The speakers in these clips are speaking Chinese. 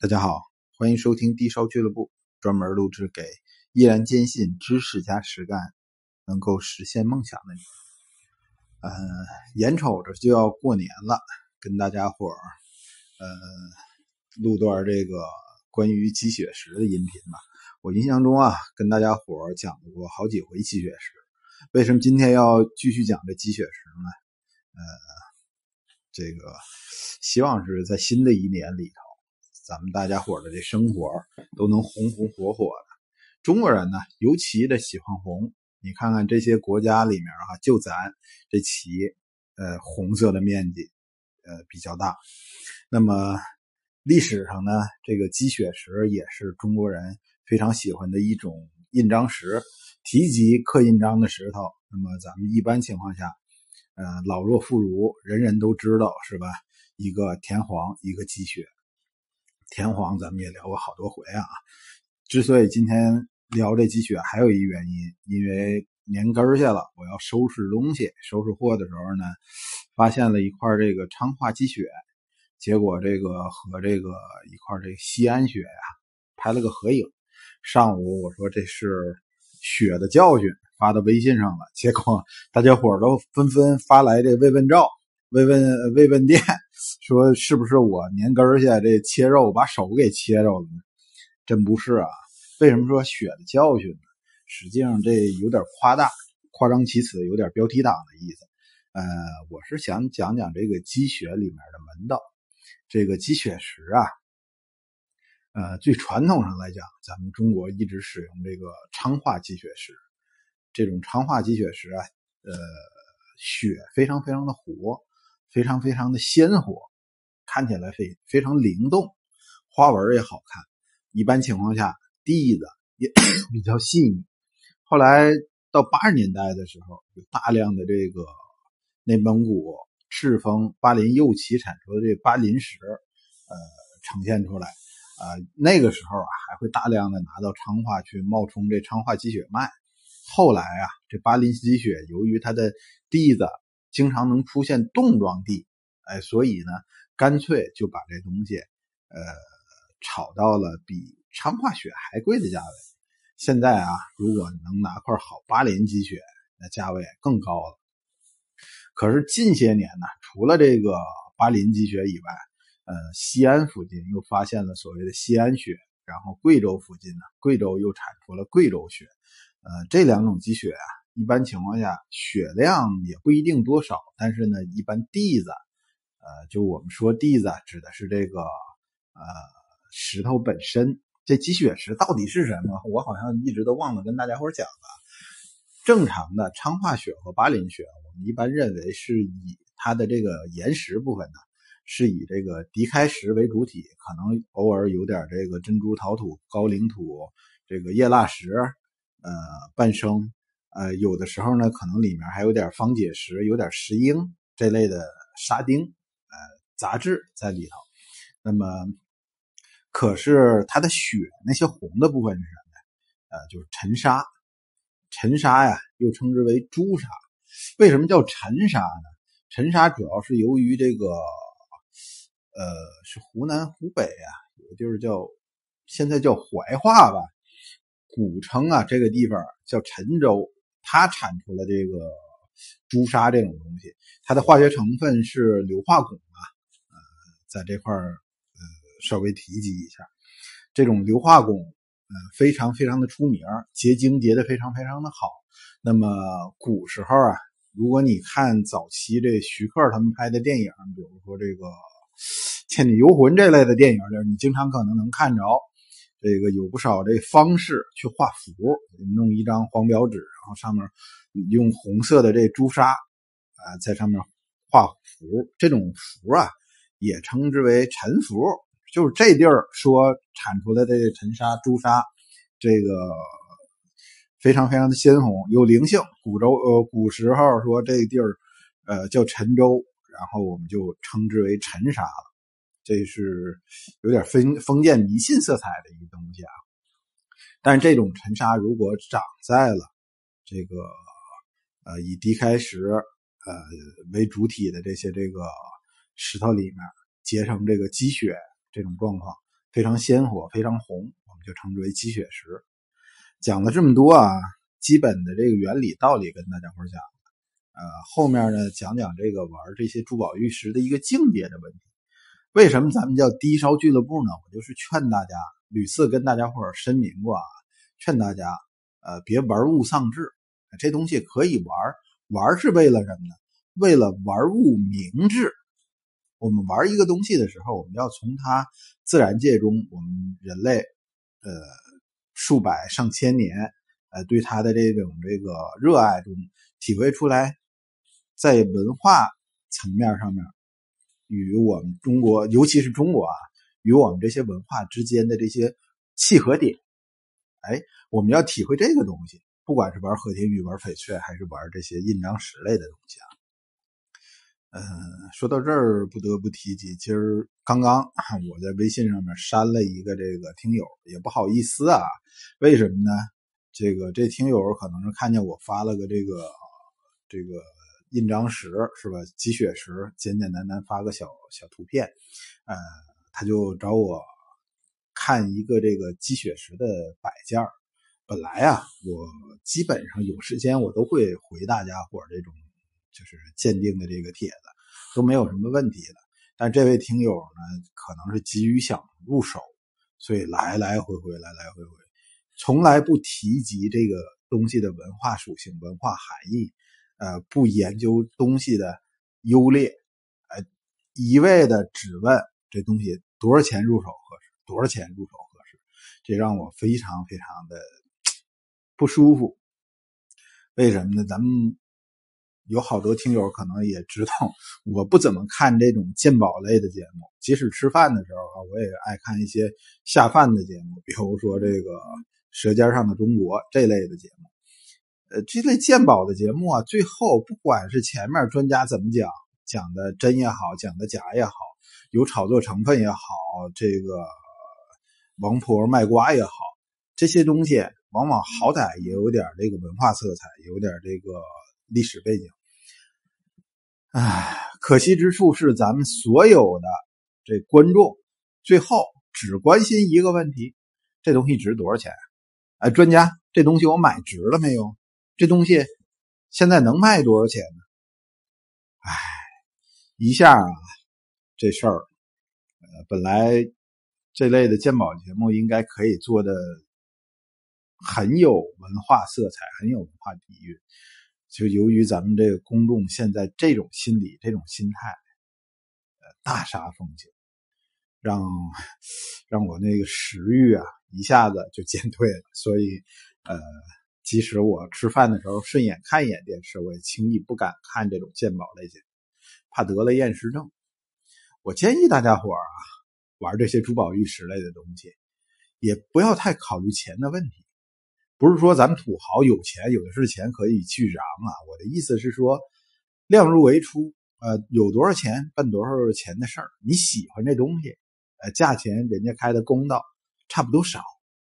大家好，欢迎收听低烧俱乐部，专门录制给依然坚信知识加实干能够实现梦想的你。呃，眼瞅着就要过年了，跟大家伙儿呃录段这个关于鸡血石的音频吧。我印象中啊，跟大家伙儿讲过好几回鸡血石，为什么今天要继续讲这鸡血石呢？呃，这个希望是在新的一年里头。咱们大家伙的这生活都能红红火火的。中国人呢，尤其的喜欢红。你看看这些国家里面啊，就咱这旗，呃，红色的面积，呃，比较大。那么历史上呢，这个鸡血石也是中国人非常喜欢的一种印章石。提及刻印章的石头，那么咱们一般情况下，呃，老弱妇孺人人都知道，是吧？一个田黄，一个鸡血。田黄咱们也聊过好多回啊，之所以今天聊这鸡血，还有一原因，因为年根儿下了，我要收拾东西、收拾货的时候呢，发现了一块这个昌化鸡血，结果这个和这个一块这西安血呀拍了个合影。上午我说这是血的教训，发到微信上了，结果大家伙都纷纷发来这慰问照。慰问慰问店 说：“是不是我年根下这切肉把手给切着了？”真不是啊！为什么说血的教训呢？实际上这有点夸大、夸张其词，有点标题党的意思。呃，我是想讲讲这个鸡血里面的门道。这个鸡血石啊，呃，最传统上来讲，咱们中国一直使用这个昌化鸡血石。这种昌化鸡血石啊，呃，血非常非常的活。非常非常的鲜活，看起来非非常灵动，花纹也好看。一般情况下，蒂子也 比较细腻。后来到八十年代的时候，有大量的这个内蒙古赤峰巴林右旗产出的这巴林石，呃，呈现出来。啊，那个时候啊，还会大量的拿到昌化去冒充这昌化鸡血卖。后来啊，这巴林鸡血由于它的蒂子。经常能出现冻状地，哎，所以呢，干脆就把这东西，呃，炒到了比昌化雪还贵的价位。现在啊，如果能拿块好巴林积雪，那价位更高了。可是近些年呢，除了这个巴林积雪以外，呃，西安附近又发现了所谓的西安雪，然后贵州附近呢，贵州又产出了贵州雪，呃，这两种积雪啊。一般情况下，血量也不一定多少，但是呢，一般地子，呃，就我们说地子，指的是这个呃石头本身。这积血石到底是什么？我好像一直都忘了跟大家伙讲了。正常的昌化血和巴林血，我们一般认为是以它的这个岩石部分呢，是以这个迪开石为主体，可能偶尔有点这个珍珠陶土、高岭土、这个叶蜡石，呃，半生。呃，有的时候呢，可能里面还有点方解石，有点石英这类的沙丁，呃，杂质在里头。那么，可是它的血那些红的部分是什么呢？呃，就是沉沙。沉沙呀，又称之为朱砂。为什么叫沉沙呢？沉沙主要是由于这个，呃，是湖南湖北啊，有个地儿叫现在叫怀化吧，古称啊这个地方叫陈州。它产出了这个朱砂这种东西，它的化学成分是硫化汞啊，呃，在这块儿呃稍微提及一下，这种硫化汞呃非常非常的出名，结晶结的非常非常的好。那么古时候啊，如果你看早期这徐克他们拍的电影，比如说这个《倩女幽魂》这类的电影就是，你经常可能能看着。这个有不少这方式去画符，弄一张黄表纸，然后上面用红色的这朱砂啊，在上面画符。这种符啊，也称之为沉符，就是这地儿说产出来的这沉沙朱砂，这个非常非常的鲜红，有灵性。古州呃，古时候说这地儿呃叫沉州，然后我们就称之为沉沙了。这是有点封封建迷信色彩的一个东西啊，但是这种沉沙如果长在了这个呃以低开石呃为主体的这些这个石头里面结成这个积雪，这种状况非常鲜活，非常红，我们就称之为鸡血石。讲了这么多啊，基本的这个原理道理跟大家伙讲，呃，后面呢讲讲这个玩这些珠宝玉石的一个境界的问题。为什么咱们叫低烧俱乐部呢？我就是劝大家，屡次跟大家伙声明过啊，劝大家，呃，别玩物丧志。这东西可以玩，玩是为了什么呢？为了玩物明志。我们玩一个东西的时候，我们要从它自然界中，我们人类，呃。数百上千年，呃，对它的这种这个热爱中，体会出来，在文化层面上面，与我们中国，尤其是中国啊，与我们这些文化之间的这些契合点，哎，我们要体会这个东西，不管是玩和田玉、玩翡翠，还是玩这些印章石类的东西啊。嗯，说到这儿，不得不提及，今儿刚刚 我在微信上面删了一个这个听友，也不好意思啊。为什么呢？这个这听友可能是看见我发了个这个这个印章石是吧？积雪石，简简单单发个小小图片，呃，他就找我看一个这个积雪石的摆件本来啊，我基本上有时间我都会回大家伙这种。就是鉴定的这个帖子都没有什么问题的，但这位听友呢，可能是急于想入手，所以来来回回，来来回回，从来不提及这个东西的文化属性、文化含义，呃，不研究东西的优劣，呃，一味的只问这东西多少钱入手合适，多少钱入手合适，这让我非常非常的不舒服。为什么呢？咱们。有好多听友可能也知道，我不怎么看这种鉴宝类的节目。即使吃饭的时候啊，我也爱看一些下饭的节目，比如说这个《舌尖上的中国》这类的节目。呃，这类鉴宝的节目啊，最后不管是前面专家怎么讲，讲的真也好，讲的假也好，有炒作成分也好，这个王婆卖瓜也好，这些东西往往好歹也有点这个文化色彩，有点这个历史背景。唉，可惜之处是，咱们所有的这观众最后只关心一个问题：这东西值多少钱？哎，专家，这东西我买值了没有？这东西现在能卖多少钱呢？唉，一下啊，这事儿，呃，本来这类的鉴宝节目应该可以做的很有文化色彩，很有文化底蕴。就由于咱们这个公众现在这种心理、这种心态，呃，大杀风景，让让我那个食欲啊一下子就 减退了。所以，呃，即使我吃饭的时候顺眼看一眼电视，我也轻易不敢看这种鉴宝类节目，怕得了厌食症。我建议大家伙啊，玩这些珠宝玉石类的东西，也不要太考虑钱的问题。不是说咱们土豪有钱有的是钱可以去嚷啊！我的意思是说，量入为出，呃，有多少钱办多少钱的事儿。你喜欢这东西，呃，价钱人家开的公道，差不多少，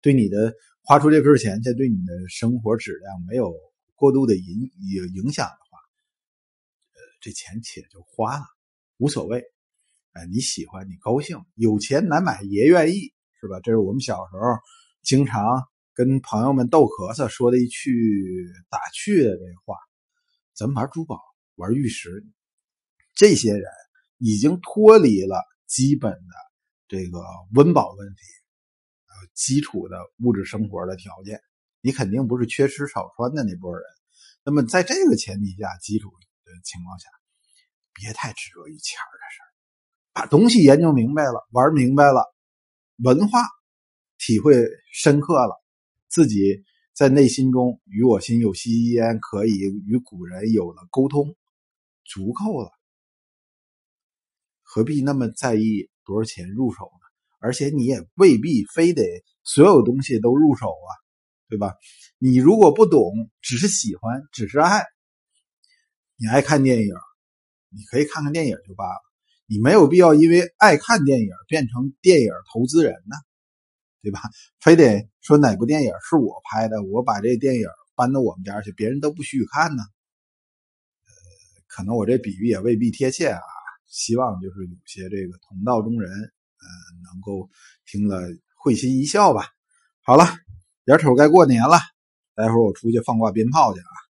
对你的花出这份钱去，对你的生活质量没有过度的影影影响的话，呃，这钱且就花了，无所谓。哎，你喜欢你高兴，有钱难买爷愿意，是吧？这是我们小时候经常。跟朋友们逗咳嗽说的一句打趣的这话，咱们玩珠宝、玩玉石，这些人已经脱离了基本的这个温饱问题，基础的物质生活的条件，你肯定不是缺吃少穿的那波人。那么在这个前提下，基础的情况下，别太执着于钱的事儿，把东西研究明白了，玩明白了，文化体会深刻了。自己在内心中与我心有戚焉，可以与古人有了沟通，足够了，何必那么在意多少钱入手呢？而且你也未必非得所有东西都入手啊，对吧？你如果不懂，只是喜欢，只是爱，你爱看电影，你可以看看电影就罢了，你没有必要因为爱看电影变成电影投资人呢。对吧？非得说哪部电影是我拍的，我把这电影搬到我们家去，别人都不许看呢。呃，可能我这比喻也未必贴切啊。希望就是有些这个同道中人，呃能够听了会心一笑吧。好了，眼瞅该过年了，待会儿我出去放挂鞭炮去啊。